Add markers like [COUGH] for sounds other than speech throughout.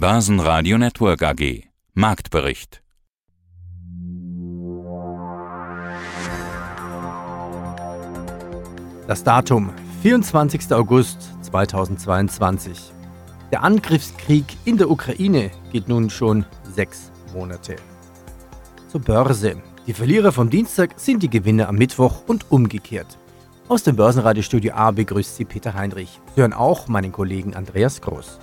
Börsenradio Network AG. Marktbericht. Das Datum 24. August 2022. Der Angriffskrieg in der Ukraine geht nun schon sechs Monate. Zur Börse. Die Verlierer vom Dienstag sind die Gewinner am Mittwoch und umgekehrt. Aus dem Börsenradiostudio A begrüßt Sie Peter Heinrich. Sie hören auch meinen Kollegen Andreas Groß.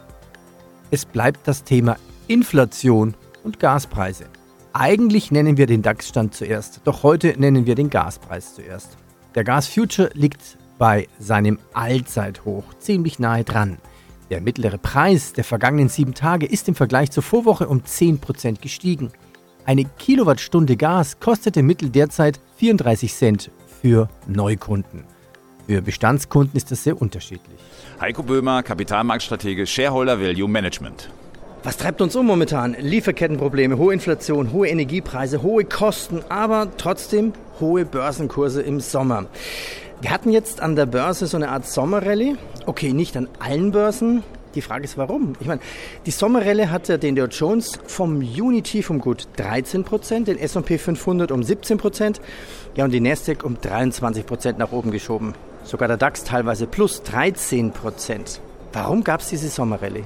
Es bleibt das Thema Inflation und Gaspreise. Eigentlich nennen wir den DAX-Stand zuerst, doch heute nennen wir den Gaspreis zuerst. Der Gas-Future liegt bei seinem Allzeithoch ziemlich nahe dran. Der mittlere Preis der vergangenen sieben Tage ist im Vergleich zur Vorwoche um 10% gestiegen. Eine Kilowattstunde Gas kostet im Mittel derzeit 34 Cent für Neukunden. Für Bestandskunden ist das sehr unterschiedlich. Heiko Böhmer, Kapitalmarktstratege, Shareholder Value Management. Was treibt uns um momentan? Lieferkettenprobleme, hohe Inflation, hohe Energiepreise, hohe Kosten, aber trotzdem hohe Börsenkurse im Sommer. Wir hatten jetzt an der Börse so eine Art Sommerrallye. Okay, nicht an allen Börsen. Die Frage ist, warum? Ich meine, die Sommerrallye hatte den Dow Jones vom Unity um gut 13 Prozent, den S&P 500 um 17 Prozent, ja und die Nasdaq um 23 Prozent nach oben geschoben. Sogar der DAX teilweise plus 13 Prozent. Warum gab es diese Sommerrallye?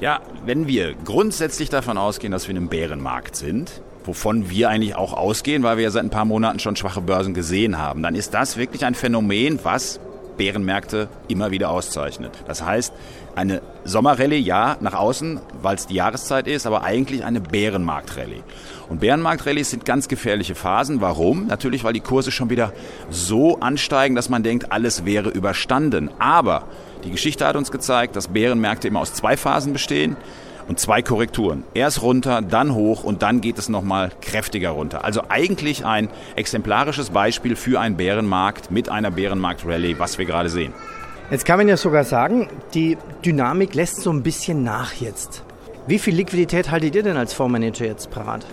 Ja, wenn wir grundsätzlich davon ausgehen, dass wir in einem Bärenmarkt sind, wovon wir eigentlich auch ausgehen, weil wir ja seit ein paar Monaten schon schwache Börsen gesehen haben, dann ist das wirklich ein Phänomen, was Bärenmärkte immer wieder auszeichnet. Das heißt, eine Sommerrallye, ja, nach außen, weil es die Jahreszeit ist, aber eigentlich eine Bärenmarktrallye. Und Bärenmarktrallyes sind ganz gefährliche Phasen. Warum? Natürlich, weil die Kurse schon wieder so ansteigen, dass man denkt, alles wäre überstanden. Aber die Geschichte hat uns gezeigt, dass Bärenmärkte immer aus zwei Phasen bestehen und zwei Korrekturen. Erst runter, dann hoch und dann geht es nochmal kräftiger runter. Also eigentlich ein exemplarisches Beispiel für einen Bärenmarkt mit einer Bärenmarkt-Rallye, was wir gerade sehen. Jetzt kann man ja sogar sagen, die Dynamik lässt so ein bisschen nach jetzt. Wie viel Liquidität haltet ihr denn als Fondsmanager jetzt parat?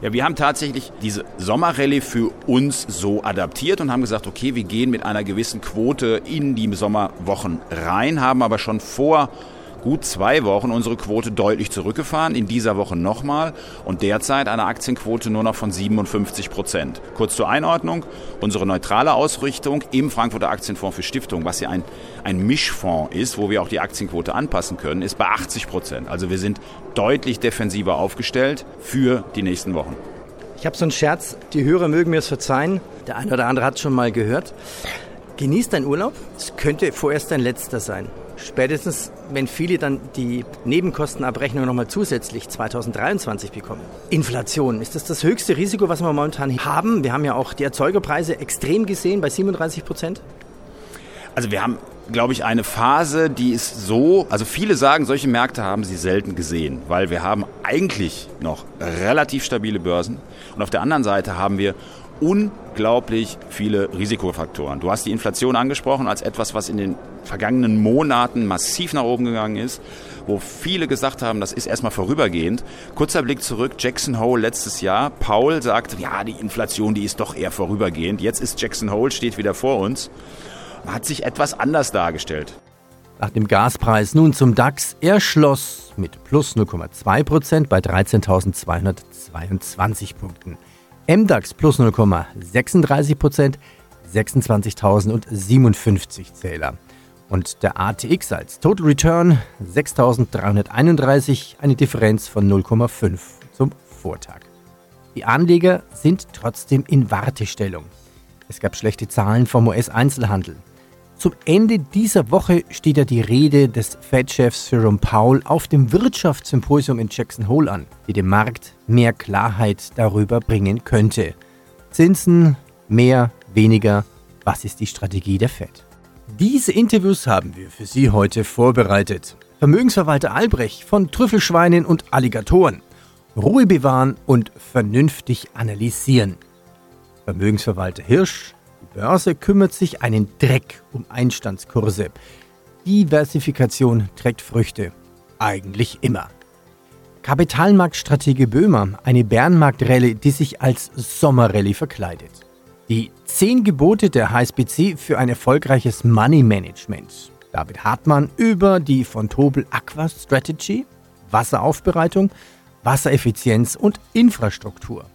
Ja, wir haben tatsächlich diese Sommerrallye für uns so adaptiert und haben gesagt, okay, wir gehen mit einer gewissen Quote in die Sommerwochen rein, haben aber schon vor gut zwei Wochen unsere Quote deutlich zurückgefahren, in dieser Woche nochmal und derzeit eine Aktienquote nur noch von 57 Prozent. Kurz zur Einordnung, unsere neutrale Ausrichtung im Frankfurter Aktienfonds für Stiftung, was ja ein, ein Mischfonds ist, wo wir auch die Aktienquote anpassen können, ist bei 80 Prozent. Also wir sind deutlich defensiver aufgestellt für die nächsten Wochen. Ich habe so einen Scherz, die Hörer mögen mir es verzeihen, der eine oder andere hat es schon mal gehört. Genieß deinen Urlaub, es könnte vorerst dein letzter sein. Spätestens, wenn viele dann die Nebenkostenabrechnung nochmal zusätzlich 2023 bekommen. Inflation, ist das das höchste Risiko, was wir momentan haben? Wir haben ja auch die Erzeugerpreise extrem gesehen bei 37 Prozent. Also wir haben, glaube ich, eine Phase, die ist so, also viele sagen, solche Märkte haben sie selten gesehen, weil wir haben eigentlich noch relativ stabile Börsen und auf der anderen Seite haben wir unglaublich viele Risikofaktoren. Du hast die Inflation angesprochen als etwas, was in den vergangenen Monaten massiv nach oben gegangen ist, wo viele gesagt haben, das ist erstmal vorübergehend. Kurzer Blick zurück, Jackson Hole letztes Jahr. Paul sagt, ja, die Inflation, die ist doch eher vorübergehend. Jetzt ist Jackson Hole, steht wieder vor uns. Hat sich etwas anders dargestellt. Nach dem Gaspreis nun zum DAX. Er schloss mit plus 0,2 Prozent bei 13.222 Punkten. MDAX plus 0,36 Prozent, 26.057 Zähler. Und der ATX als Total Return 6.331, eine Differenz von 0,5 zum Vortag. Die Anleger sind trotzdem in Wartestellung. Es gab schlechte Zahlen vom US-Einzelhandel. Zum Ende dieser Woche steht ja die Rede des Fed-Chefs Jerome Powell auf dem Wirtschaftssymposium in Jackson Hole an, die dem Markt mehr Klarheit darüber bringen könnte. Zinsen, mehr, weniger, was ist die Strategie der Fed? Diese Interviews haben wir für Sie heute vorbereitet. Vermögensverwalter Albrecht von Trüffelschweinen und Alligatoren. Ruhe bewahren und vernünftig analysieren. Vermögensverwalter Hirsch Börse kümmert sich einen Dreck um Einstandskurse. Diversifikation trägt Früchte. Eigentlich immer. Kapitalmarktstratege Böhmer, eine Bärenmarktrallye, die sich als Sommerrallye verkleidet. Die 10 Gebote der HSBC für ein erfolgreiches Money Management. David Hartmann über die von Tobel Aqua Strategy. Wasseraufbereitung, Wassereffizienz und Infrastruktur.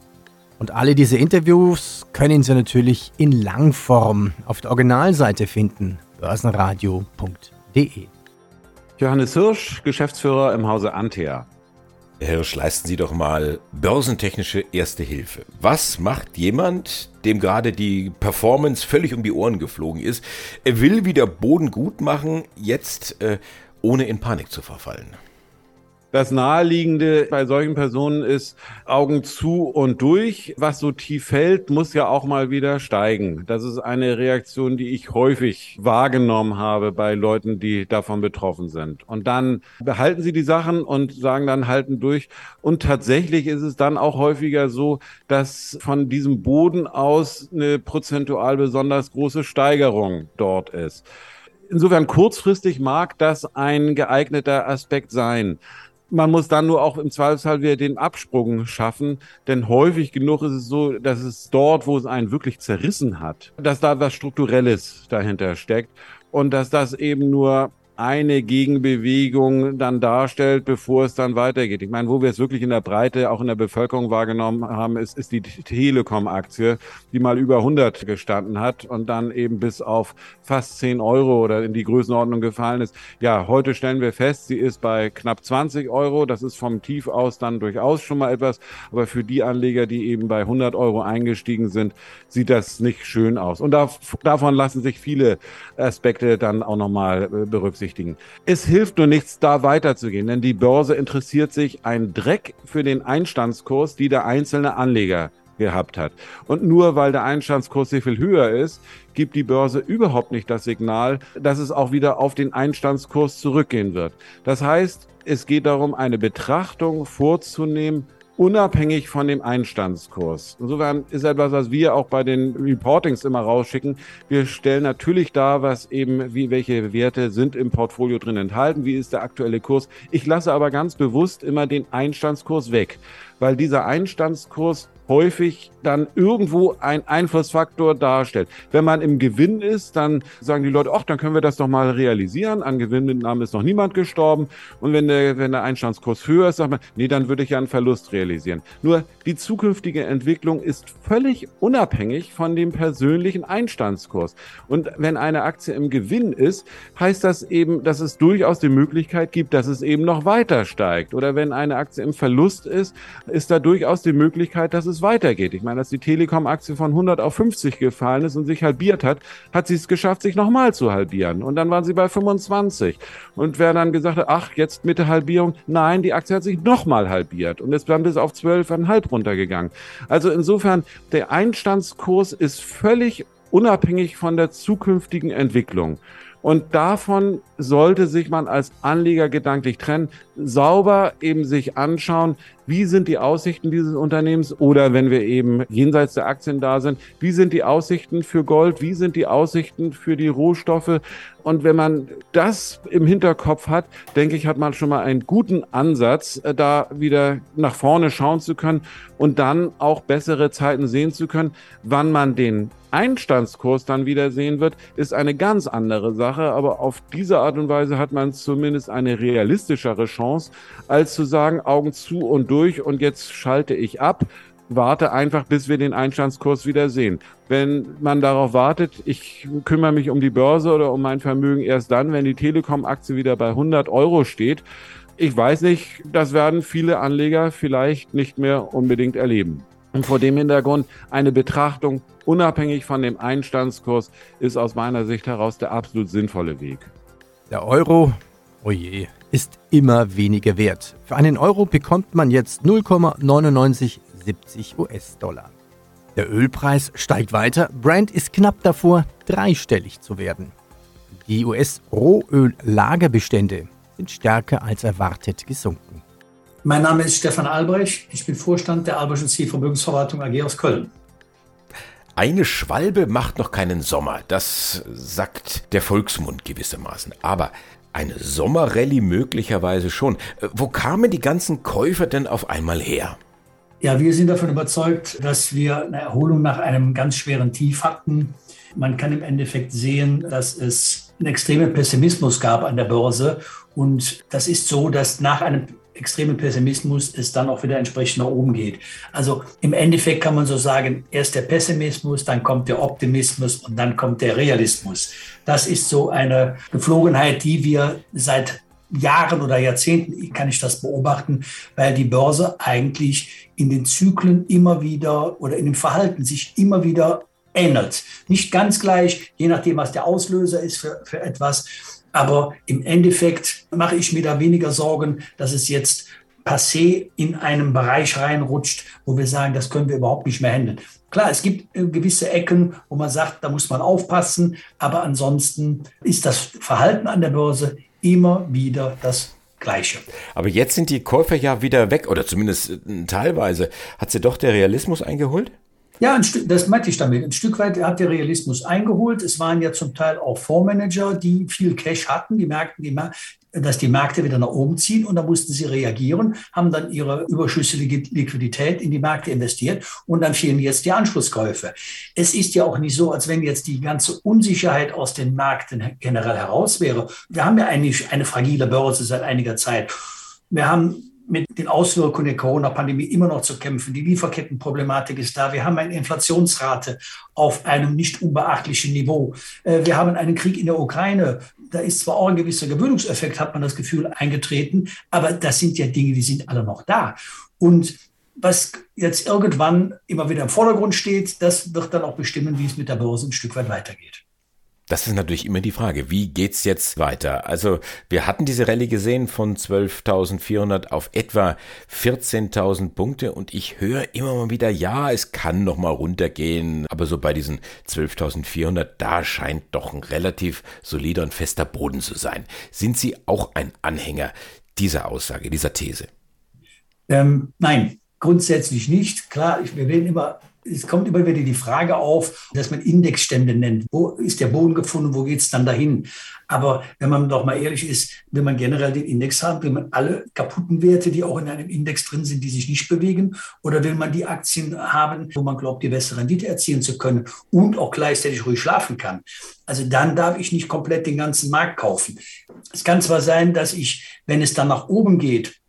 Und alle diese Interviews können Sie natürlich in Langform auf der Originalseite finden, börsenradio.de. Johannes Hirsch, Geschäftsführer im Hause Antea. Herr Hirsch, leisten Sie doch mal börsentechnische Erste Hilfe. Was macht jemand, dem gerade die Performance völlig um die Ohren geflogen ist? Er will wieder Boden gut machen, jetzt äh, ohne in Panik zu verfallen. Das Naheliegende bei solchen Personen ist Augen zu und durch. Was so tief fällt, muss ja auch mal wieder steigen. Das ist eine Reaktion, die ich häufig wahrgenommen habe bei Leuten, die davon betroffen sind. Und dann behalten sie die Sachen und sagen dann halten durch. Und tatsächlich ist es dann auch häufiger so, dass von diesem Boden aus eine prozentual besonders große Steigerung dort ist. Insofern kurzfristig mag das ein geeigneter Aspekt sein. Man muss dann nur auch im Zweifelsfall wieder den Absprung schaffen, denn häufig genug ist es so, dass es dort, wo es einen wirklich zerrissen hat, dass da was Strukturelles dahinter steckt und dass das eben nur eine Gegenbewegung dann darstellt, bevor es dann weitergeht. Ich meine, wo wir es wirklich in der Breite, auch in der Bevölkerung wahrgenommen haben, ist, ist die Telekom-Aktie, die mal über 100 gestanden hat und dann eben bis auf fast 10 Euro oder in die Größenordnung gefallen ist. Ja, heute stellen wir fest, sie ist bei knapp 20 Euro. Das ist vom Tief aus dann durchaus schon mal etwas. Aber für die Anleger, die eben bei 100 Euro eingestiegen sind, sieht das nicht schön aus. Und da, davon lassen sich viele Aspekte dann auch nochmal äh, berücksichtigen berücksichtigen. Es hilft nur nichts, da weiterzugehen, denn die Börse interessiert sich ein Dreck für den Einstandskurs, die der einzelne Anleger gehabt hat. Und nur weil der Einstandskurs sehr viel höher ist, gibt die Börse überhaupt nicht das Signal, dass es auch wieder auf den Einstandskurs zurückgehen wird. Das heißt, es geht darum, eine Betrachtung vorzunehmen, unabhängig von dem Einstandskurs. Insofern ist etwas, was wir auch bei den Reportings immer rausschicken. Wir stellen natürlich dar, was eben, wie, welche Werte sind im Portfolio drin enthalten, wie ist der aktuelle Kurs. Ich lasse aber ganz bewusst immer den Einstandskurs weg, weil dieser Einstandskurs häufig dann irgendwo ein Einflussfaktor darstellt. Wenn man im Gewinn ist, dann sagen die Leute, ach, dann können wir das doch mal realisieren. An Gewinnmitnahmen ist noch niemand gestorben. Und wenn der, wenn der Einstandskurs höher ist, sagt man, nee, dann würde ich ja einen Verlust realisieren. Nur die zukünftige Entwicklung ist völlig unabhängig von dem persönlichen Einstandskurs. Und wenn eine Aktie im Gewinn ist, heißt das eben, dass es durchaus die Möglichkeit gibt, dass es eben noch weiter steigt. Oder wenn eine Aktie im Verlust ist, ist da durchaus die Möglichkeit, dass es weitergeht. Ich meine, als die Telekom-Aktie von 100 auf 50 gefallen ist und sich halbiert hat, hat sie es geschafft, sich nochmal zu halbieren. Und dann waren sie bei 25. Und wer dann gesagt hat, ach, jetzt mit der Halbierung, nein, die Aktie hat sich nochmal halbiert und ist dann bis auf 12,5 runtergegangen. Also insofern, der Einstandskurs ist völlig unabhängig von der zukünftigen Entwicklung. Und davon sollte sich man als Anleger gedanklich trennen, sauber eben sich anschauen, wie sind die Aussichten dieses Unternehmens oder wenn wir eben jenseits der Aktien da sind, wie sind die Aussichten für Gold, wie sind die Aussichten für die Rohstoffe. Und wenn man das im Hinterkopf hat, denke ich, hat man schon mal einen guten Ansatz, äh, da wieder nach vorne schauen zu können und dann auch bessere Zeiten sehen zu können. Wann man den Einstandskurs dann wieder sehen wird, ist eine ganz andere Sache. Aber auf diese Art und Weise hat man zumindest eine realistischere Chance, als zu sagen, Augen zu und durch und jetzt schalte ich ab. Warte einfach, bis wir den Einstandskurs wieder sehen. Wenn man darauf wartet, ich kümmere mich um die Börse oder um mein Vermögen erst dann, wenn die Telekom-Aktie wieder bei 100 Euro steht. Ich weiß nicht, das werden viele Anleger vielleicht nicht mehr unbedingt erleben. Und vor dem Hintergrund eine Betrachtung unabhängig von dem Einstandskurs ist aus meiner Sicht heraus der absolut sinnvolle Weg. Der Euro, oh je, ist immer weniger wert. Für einen Euro bekommt man jetzt 0,9970 US-Dollar. Der Ölpreis steigt weiter. Brand ist knapp davor, dreistellig zu werden. Die US-Rohöl-Lagerbestände sind stärker als erwartet gesunken. Mein Name ist Stefan Albrecht. Ich bin Vorstand der Alberschen Zielvermögensverwaltung AG aus Köln. Eine Schwalbe macht noch keinen Sommer, das sagt der Volksmund gewissermaßen. Aber eine Sommerrallye möglicherweise schon. Wo kamen die ganzen Käufer denn auf einmal her? Ja, wir sind davon überzeugt, dass wir eine Erholung nach einem ganz schweren Tief hatten. Man kann im Endeffekt sehen, dass es einen extremen Pessimismus gab an der Börse. Und das ist so, dass nach einem extremen Pessimismus es dann auch wieder entsprechend nach oben geht. Also im Endeffekt kann man so sagen, erst der Pessimismus, dann kommt der Optimismus und dann kommt der Realismus. Das ist so eine Geflogenheit, die wir seit Jahren oder Jahrzehnten kann ich das beobachten, weil die Börse eigentlich in den Zyklen immer wieder oder in dem Verhalten sich immer wieder ändert. Nicht ganz gleich, je nachdem, was der Auslöser ist für, für etwas. Aber im Endeffekt mache ich mir da weniger Sorgen, dass es jetzt passé in einem Bereich reinrutscht, wo wir sagen, das können wir überhaupt nicht mehr handeln. Klar, es gibt äh, gewisse Ecken, wo man sagt, da muss man aufpassen, aber ansonsten ist das Verhalten an der Börse immer wieder das Gleiche. Aber jetzt sind die Käufer ja wieder weg, oder zumindest äh, teilweise. Hat sie doch der Realismus eingeholt? Ja, ein Stück, das meinte ich damit. Ein Stück weit hat der Realismus eingeholt. Es waren ja zum Teil auch Fondsmanager, die viel Cash hatten. Die merkten, die, dass die Märkte wieder nach oben ziehen und da mussten sie reagieren, haben dann ihre überschüssige Liquidität in die Märkte investiert und dann fehlen jetzt die Anschlusskäufe. Es ist ja auch nicht so, als wenn jetzt die ganze Unsicherheit aus den Märkten generell heraus wäre. Wir haben ja eigentlich eine fragile Börse seit einiger Zeit. Wir haben mit den Auswirkungen der Corona-Pandemie immer noch zu kämpfen. Die Lieferkettenproblematik ist da. Wir haben eine Inflationsrate auf einem nicht unbeachtlichen Niveau. Äh, wir haben einen Krieg in der Ukraine. Da ist zwar auch ein gewisser Gewöhnungseffekt, hat man das Gefühl, eingetreten, aber das sind ja Dinge, die sind alle noch da. Und was jetzt irgendwann immer wieder im Vordergrund steht, das wird dann auch bestimmen, wie es mit der Börse ein Stück weit weitergeht. Das ist natürlich immer die Frage, wie geht's jetzt weiter? Also wir hatten diese Rallye gesehen von 12.400 auf etwa 14.000 Punkte und ich höre immer mal wieder, ja, es kann noch mal runtergehen, aber so bei diesen 12.400, da scheint doch ein relativ solider und fester Boden zu sein. Sind Sie auch ein Anhänger dieser Aussage, dieser These? Ähm, nein, grundsätzlich nicht. Klar, wir werden immer es kommt immer wieder die Frage auf, dass man Indexstände nennt. Wo ist der Boden gefunden? Wo geht es dann dahin? Aber wenn man doch mal ehrlich ist, will man generell den Index haben, will man alle kaputten Werte, die auch in einem Index drin sind, die sich nicht bewegen? Oder will man die Aktien haben, wo man glaubt, die bessere Rendite erzielen zu können und auch gleichzeitig ruhig schlafen kann? Also dann darf ich nicht komplett den ganzen Markt kaufen. Es kann zwar sein, dass ich, wenn es dann nach oben geht,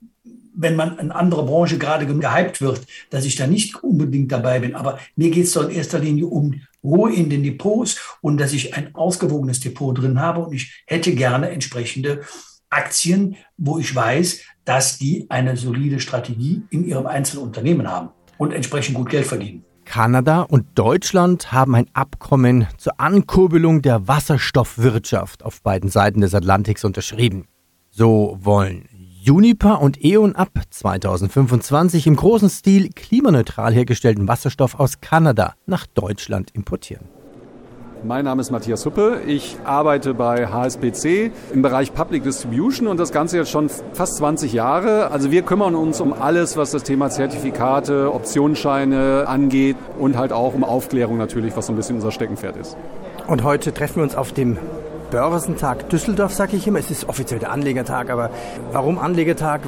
wenn man in andere Branche gerade gehypt wird, dass ich da nicht unbedingt dabei bin. Aber mir geht es doch in erster Linie um Ruhe in den Depots und dass ich ein ausgewogenes Depot drin habe. Und ich hätte gerne entsprechende Aktien, wo ich weiß, dass die eine solide Strategie in ihrem einzelnen Unternehmen haben und entsprechend gut Geld verdienen. Kanada und Deutschland haben ein Abkommen zur Ankurbelung der Wasserstoffwirtschaft auf beiden Seiten des Atlantiks unterschrieben. So wollen Juniper und E.ON ab 2025 im großen Stil klimaneutral hergestellten Wasserstoff aus Kanada nach Deutschland importieren. Mein Name ist Matthias Huppe. Ich arbeite bei HSBC im Bereich Public Distribution und das Ganze jetzt schon fast 20 Jahre. Also wir kümmern uns um alles, was das Thema Zertifikate, Optionsscheine angeht und halt auch um Aufklärung natürlich, was so ein bisschen unser Steckenpferd ist. Und heute treffen wir uns auf dem Börsentag Düsseldorf, sage ich immer. Es ist offiziell der Anlegertag, aber warum Anlegertag?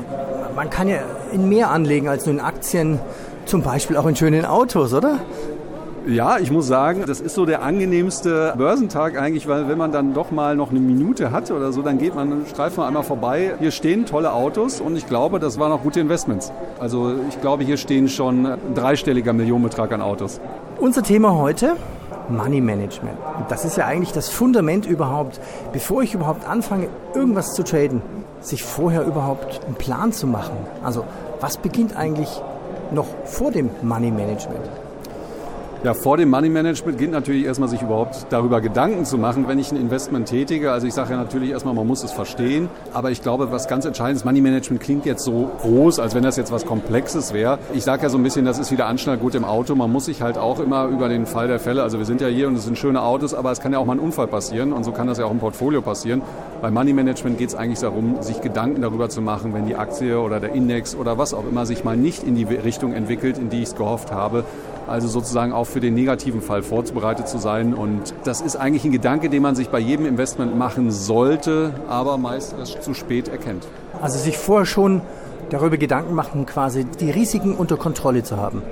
Man kann ja in mehr anlegen als nur in Aktien, zum Beispiel auch in schönen Autos, oder? Ja, ich muss sagen, das ist so der angenehmste Börsentag eigentlich, weil wenn man dann doch mal noch eine Minute hat oder so, dann geht man, streift man einmal vorbei. Hier stehen tolle Autos und ich glaube, das waren auch gute Investments. Also ich glaube, hier stehen schon ein dreistelliger Millionenbetrag an Autos. Unser Thema heute, Money Management. Und das ist ja eigentlich das Fundament überhaupt, bevor ich überhaupt anfange, irgendwas zu traden, sich vorher überhaupt einen Plan zu machen. Also was beginnt eigentlich noch vor dem Money Management? Ja, vor dem Money Management gilt natürlich erstmal, sich überhaupt darüber Gedanken zu machen, wenn ich ein Investment tätige. Also ich sage ja natürlich erstmal, man muss es verstehen. Aber ich glaube, was ganz entscheidend ist, Money Management klingt jetzt so groß, als wenn das jetzt was Komplexes wäre. Ich sage ja so ein bisschen, das ist wieder Anschnallgut im Auto. Man muss sich halt auch immer über den Fall der Fälle, also wir sind ja hier und es sind schöne Autos, aber es kann ja auch mal ein Unfall passieren und so kann das ja auch im Portfolio passieren. Bei Money Management geht es eigentlich darum, sich Gedanken darüber zu machen, wenn die Aktie oder der Index oder was auch immer sich mal nicht in die Richtung entwickelt, in die ich es gehofft habe, also sozusagen auch für den negativen Fall vorbereitet zu sein. Und das ist eigentlich ein Gedanke, den man sich bei jedem Investment machen sollte, aber meist erst zu spät erkennt. Also sich vorher schon darüber Gedanken machen, quasi die Risiken unter Kontrolle zu haben.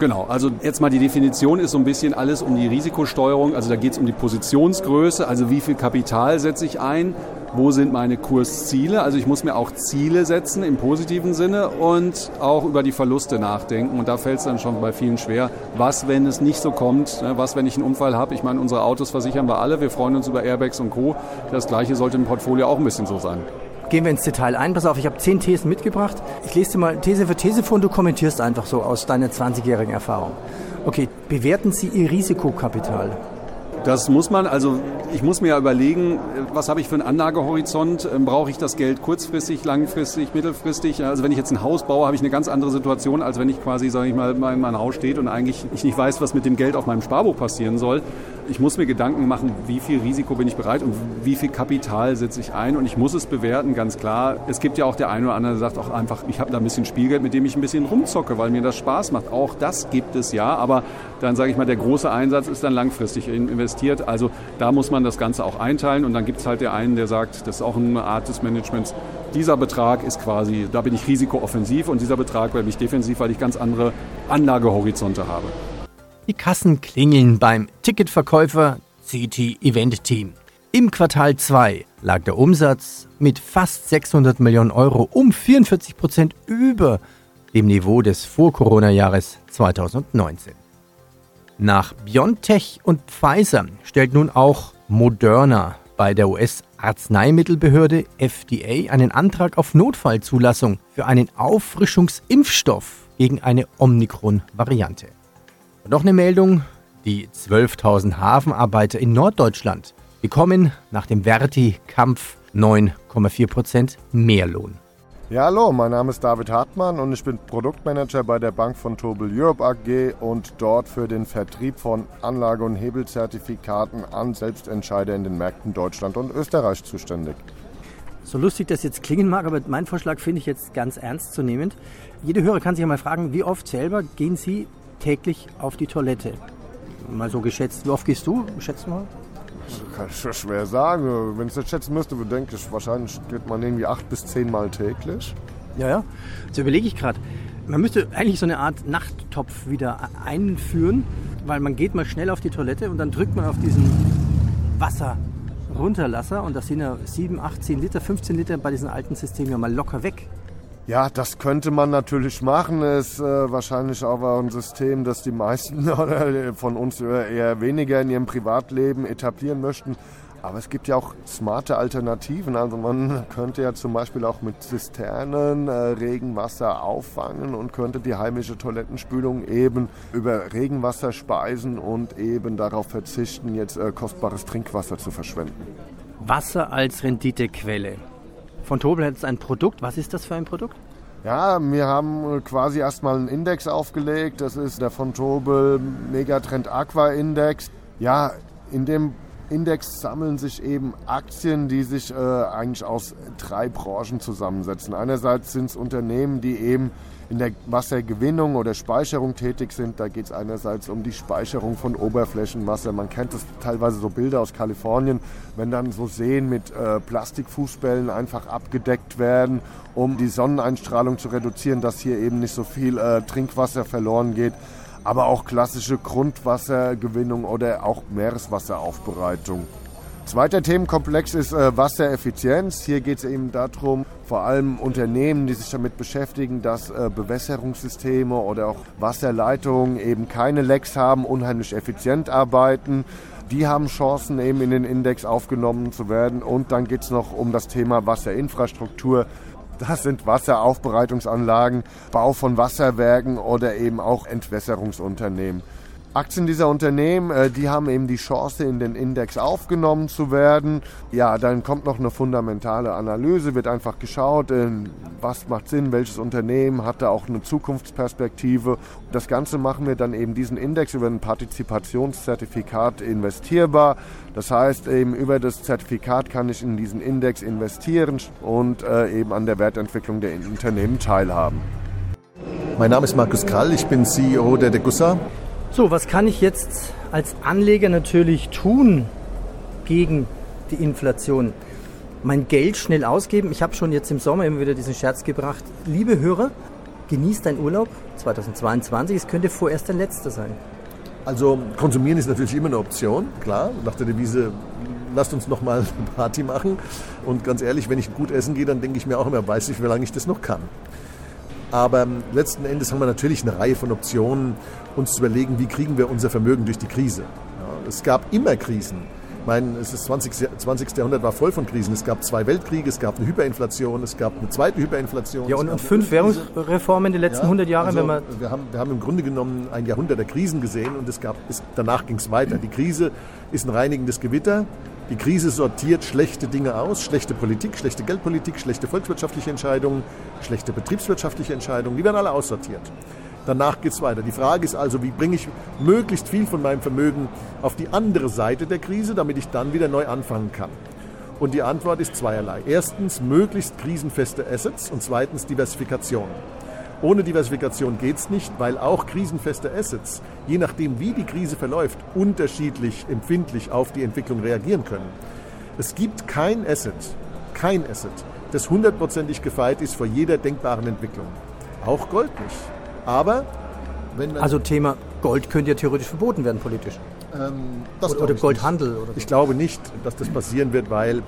Genau, also jetzt mal die Definition ist so ein bisschen alles um die Risikosteuerung. Also da geht es um die Positionsgröße, also wie viel Kapital setze ich ein, wo sind meine Kursziele. Also ich muss mir auch Ziele setzen im positiven Sinne und auch über die Verluste nachdenken. Und da fällt es dann schon bei vielen schwer, was, wenn es nicht so kommt, ne? was, wenn ich einen Unfall habe. Ich meine, unsere Autos versichern wir alle, wir freuen uns über Airbags und Co. Das gleiche sollte im Portfolio auch ein bisschen so sein gehen wir ins Detail ein. Pass auf, ich habe zehn Thesen mitgebracht. Ich lese dir mal These für These vor und du kommentierst einfach so aus deiner 20-jährigen Erfahrung. Okay, bewerten Sie Ihr Risikokapital. Das muss man, also ich muss mir ja überlegen, was habe ich für einen Anlagehorizont? Ähm, brauche ich das Geld kurzfristig, langfristig, mittelfristig? Also wenn ich jetzt ein Haus baue, habe ich eine ganz andere Situation, als wenn ich quasi, sage ich mal, mein, mein Haus steht und eigentlich ich nicht weiß, was mit dem Geld auf meinem Sparbuch passieren soll. Ich muss mir Gedanken machen, wie viel Risiko bin ich bereit und wie viel Kapital setze ich ein und ich muss es bewerten, ganz klar. Es gibt ja auch der eine oder andere, der sagt auch einfach, ich habe da ein bisschen Spielgeld, mit dem ich ein bisschen rumzocke, weil mir das Spaß macht. Auch das gibt es ja, aber dann sage ich mal, der große Einsatz ist dann langfristig investiert. Also da muss man das Ganze auch einteilen und dann gibt es halt der einen, der sagt, das ist auch eine Art des Managements, dieser Betrag ist quasi, da bin ich risikooffensiv und dieser Betrag bin ich defensiv, weil ich ganz andere Anlagehorizonte habe. Die Kassen klingeln beim Ticketverkäufer CT Event Team. Im Quartal 2 lag der Umsatz mit fast 600 Millionen Euro um 44 Prozent über dem Niveau des Vor-Corona-Jahres 2019. Nach BioNTech und Pfizer stellt nun auch Moderna bei der US-Arzneimittelbehörde FDA einen Antrag auf Notfallzulassung für einen Auffrischungsimpfstoff gegen eine Omikron-Variante. Und noch eine Meldung. Die 12.000 Hafenarbeiter in Norddeutschland bekommen nach dem Verti-Kampf 9,4% mehr Lohn. Ja, hallo, mein Name ist David Hartmann und ich bin Produktmanager bei der Bank von Tobel Europe AG und dort für den Vertrieb von Anlage- und Hebelzertifikaten an Selbstentscheider in den Märkten Deutschland und Österreich zuständig. So lustig das jetzt klingen mag, aber mein Vorschlag finde ich jetzt ganz ernst zu nehmen. Jede Hörer kann sich ja mal fragen, wie oft selber gehen Sie täglich auf die Toilette? Mal so geschätzt. Wie oft gehst du? Schätzt mal. Das kann ich schwer sagen. Wenn ich das schätzen müsste, denke ich, wahrscheinlich geht man irgendwie acht bis zehn Mal täglich. Ja, ja. Jetzt überlege ich gerade. Man müsste eigentlich so eine Art Nachttopf wieder einführen, weil man geht mal schnell auf die Toilette und dann drückt man auf diesen Wasserrunterlasser und das sind ja 7, 8, 10 Liter, 15 Liter bei diesen alten Systemen ja mal locker weg. Ja, das könnte man natürlich machen. Ist äh, wahrscheinlich auch ein System, das die meisten [LAUGHS] von uns eher weniger in ihrem Privatleben etablieren möchten. Aber es gibt ja auch smarte Alternativen. Also man könnte ja zum Beispiel auch mit Zisternen äh, Regenwasser auffangen und könnte die heimische Toilettenspülung eben über Regenwasser speisen und eben darauf verzichten, jetzt äh, kostbares Trinkwasser zu verschwenden. Wasser als Renditequelle. Von es ein Produkt. Was ist das für ein Produkt? Ja, wir haben quasi erstmal einen Index aufgelegt. Das ist der von Tobel Megatrend Aqua Index. Ja, in dem Index sammeln sich eben Aktien, die sich äh, eigentlich aus drei Branchen zusammensetzen. Einerseits sind es Unternehmen, die eben in der Wassergewinnung oder Speicherung tätig sind. Da geht es einerseits um die Speicherung von Oberflächenwasser. Man kennt das teilweise so Bilder aus Kalifornien, wenn dann so Seen mit äh, Plastikfußbällen einfach abgedeckt werden, um die Sonneneinstrahlung zu reduzieren, dass hier eben nicht so viel äh, Trinkwasser verloren geht aber auch klassische Grundwassergewinnung oder auch Meereswasseraufbereitung. Zweiter Themenkomplex ist äh, Wassereffizienz. Hier geht es eben darum, vor allem Unternehmen, die sich damit beschäftigen, dass äh, Bewässerungssysteme oder auch Wasserleitungen eben keine Lecks haben, unheimlich effizient arbeiten. Die haben Chancen, eben in den Index aufgenommen zu werden. Und dann geht es noch um das Thema Wasserinfrastruktur. Das sind Wasseraufbereitungsanlagen, Bau von Wasserwerken oder eben auch Entwässerungsunternehmen. Aktien dieser Unternehmen, äh, die haben eben die Chance, in den Index aufgenommen zu werden. Ja, dann kommt noch eine fundamentale Analyse, wird einfach geschaut, äh, was macht Sinn, welches Unternehmen hat da auch eine Zukunftsperspektive. Das Ganze machen wir dann eben diesen Index über ein Partizipationszertifikat investierbar. Das heißt, eben über das Zertifikat kann ich in diesen Index investieren und äh, eben an der Wertentwicklung der Unternehmen teilhaben. Mein Name ist Markus Krall, ich bin CEO der Degussa. So, was kann ich jetzt als Anleger natürlich tun gegen die Inflation? Mein Geld schnell ausgeben. Ich habe schon jetzt im Sommer immer wieder diesen Scherz gebracht. Liebe Hörer, Genieß dein Urlaub 2022, es könnte vorerst der letzte sein. Also konsumieren ist natürlich immer eine Option, klar. Nach der Devise, lasst uns noch mal eine Party machen. Und ganz ehrlich, wenn ich gut essen gehe, dann denke ich mir auch immer, weiß ich, wie lange ich das noch kann. Aber ähm, letzten Endes haben wir natürlich eine Reihe von Optionen, uns zu überlegen, wie kriegen wir unser Vermögen durch die Krise. Ja, es gab immer Krisen. Ich meine, das 20. 20. Jahrhundert war voll von Krisen. Es gab zwei Weltkriege, es gab eine Hyperinflation, es gab eine zweite Hyperinflation. Ja, und, und fünf Währungsreformen in den letzten ja, 100 Jahren. Also wenn man wir, haben, wir haben im Grunde genommen ein Jahrhundert der Krisen gesehen und es gab, es, danach ging es weiter. Die Krise ist ein reinigendes Gewitter. Die Krise sortiert schlechte Dinge aus, schlechte Politik, schlechte Geldpolitik, schlechte volkswirtschaftliche Entscheidungen, schlechte betriebswirtschaftliche Entscheidungen. Die werden alle aussortiert. Danach geht es weiter. Die Frage ist also, wie bringe ich möglichst viel von meinem Vermögen auf die andere Seite der Krise, damit ich dann wieder neu anfangen kann. Und die Antwort ist zweierlei. Erstens möglichst krisenfeste Assets und zweitens Diversifikation. Ohne Diversifikation geht es nicht, weil auch krisenfeste Assets, je nachdem wie die Krise verläuft, unterschiedlich empfindlich auf die Entwicklung reagieren können. Es gibt kein Asset, kein Asset, das hundertprozentig gefeit ist vor jeder denkbaren Entwicklung. Auch Gold nicht. Aber wenn Also Thema Gold könnte ja theoretisch verboten werden politisch. Ähm, oder, oder Goldhandel. Oder so. Ich glaube nicht, dass das passieren wird, weil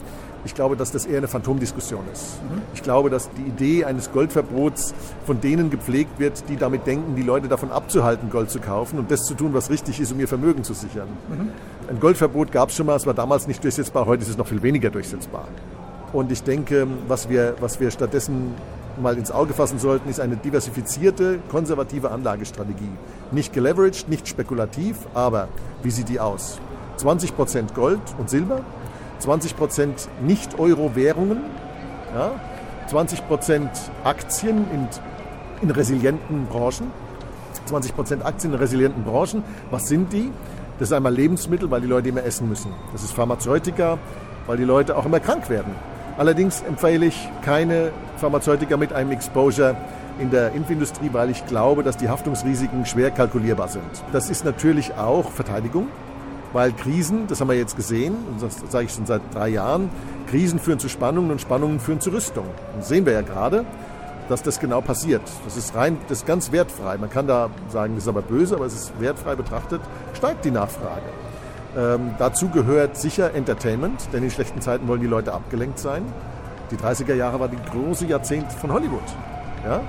ich glaube, dass das eher eine Phantomdiskussion ist. Mhm. Ich glaube, dass die Idee eines Goldverbots von denen gepflegt wird, die damit denken, die Leute davon abzuhalten, Gold zu kaufen und das zu tun, was richtig ist, um ihr Vermögen zu sichern. Mhm. Ein Goldverbot gab es schon mal, es war damals nicht durchsetzbar, heute ist es noch viel weniger durchsetzbar. Und ich denke, was wir, was wir stattdessen mal ins Auge fassen sollten, ist eine diversifizierte, konservative Anlagestrategie. Nicht geleveraged, nicht spekulativ, aber wie sieht die aus? 20% Gold und Silber, 20% Nicht-Euro-Währungen, ja, 20% Aktien in, in resilienten Branchen, 20% Aktien in resilienten Branchen. Was sind die? Das ist einmal Lebensmittel, weil die Leute immer essen müssen. Das ist Pharmazeutika, weil die Leute auch immer krank werden. Allerdings empfehle ich keine Pharmazeutika mit einem Exposure in der Impfindustrie, weil ich glaube, dass die Haftungsrisiken schwer kalkulierbar sind. Das ist natürlich auch Verteidigung, weil Krisen, das haben wir jetzt gesehen, und das sage ich schon seit drei Jahren, Krisen führen zu Spannungen und Spannungen führen zu Rüstung. Und das sehen wir ja gerade, dass das genau passiert. Das ist rein, das ist ganz wertfrei. Man kann da sagen, das ist aber böse, aber es ist wertfrei betrachtet, steigt die Nachfrage. Ähm, dazu gehört sicher Entertainment, denn in schlechten Zeiten wollen die Leute abgelenkt sein. Die 30er Jahre war die große Jahrzehnt von Hollywood. Ja?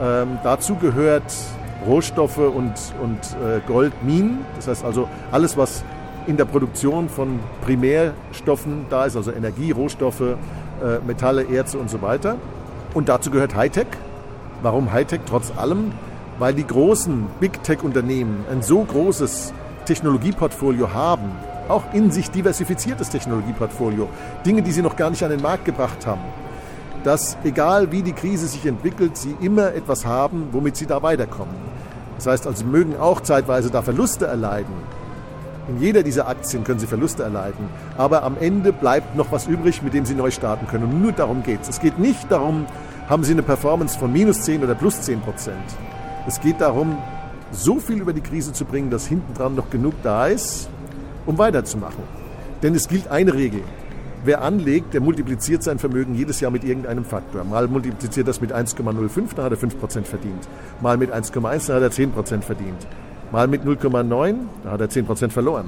Ähm, dazu gehört Rohstoffe und, und äh, Goldminen. Das heißt also alles, was in der Produktion von Primärstoffen da ist, also Energie, Rohstoffe, äh, Metalle, Erze und so weiter. Und dazu gehört Hightech. Warum Hightech trotz allem? Weil die großen Big Tech-Unternehmen ein so großes Technologieportfolio haben, auch in sich diversifiziertes Technologieportfolio, Dinge, die sie noch gar nicht an den Markt gebracht haben, dass egal wie die Krise sich entwickelt, sie immer etwas haben, womit sie da weiterkommen. Das heißt also, sie mögen auch zeitweise da Verluste erleiden. In jeder dieser Aktien können sie Verluste erleiden. Aber am Ende bleibt noch was übrig, mit dem sie neu starten können. Und nur darum geht es. Es geht nicht darum, haben sie eine Performance von minus 10 oder plus 10 Prozent. Es geht darum, so viel über die Krise zu bringen, dass hinten dran noch genug da ist, um weiterzumachen. Denn es gilt eine Regel. Wer anlegt, der multipliziert sein Vermögen jedes Jahr mit irgendeinem Faktor. Mal multipliziert das mit 1,05, dann hat er 5% verdient. Mal mit 1,1, dann hat er 10% verdient. Mal mit 0,9, dann hat er 10% verloren.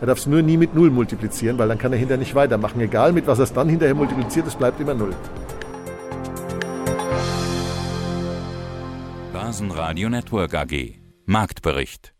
Er darf es nur nie mit 0 multiplizieren, weil dann kann er hinterher nicht weitermachen. Egal mit was er es dann hinterher multipliziert, es bleibt immer 0. Basen Radio Network AG Marktbericht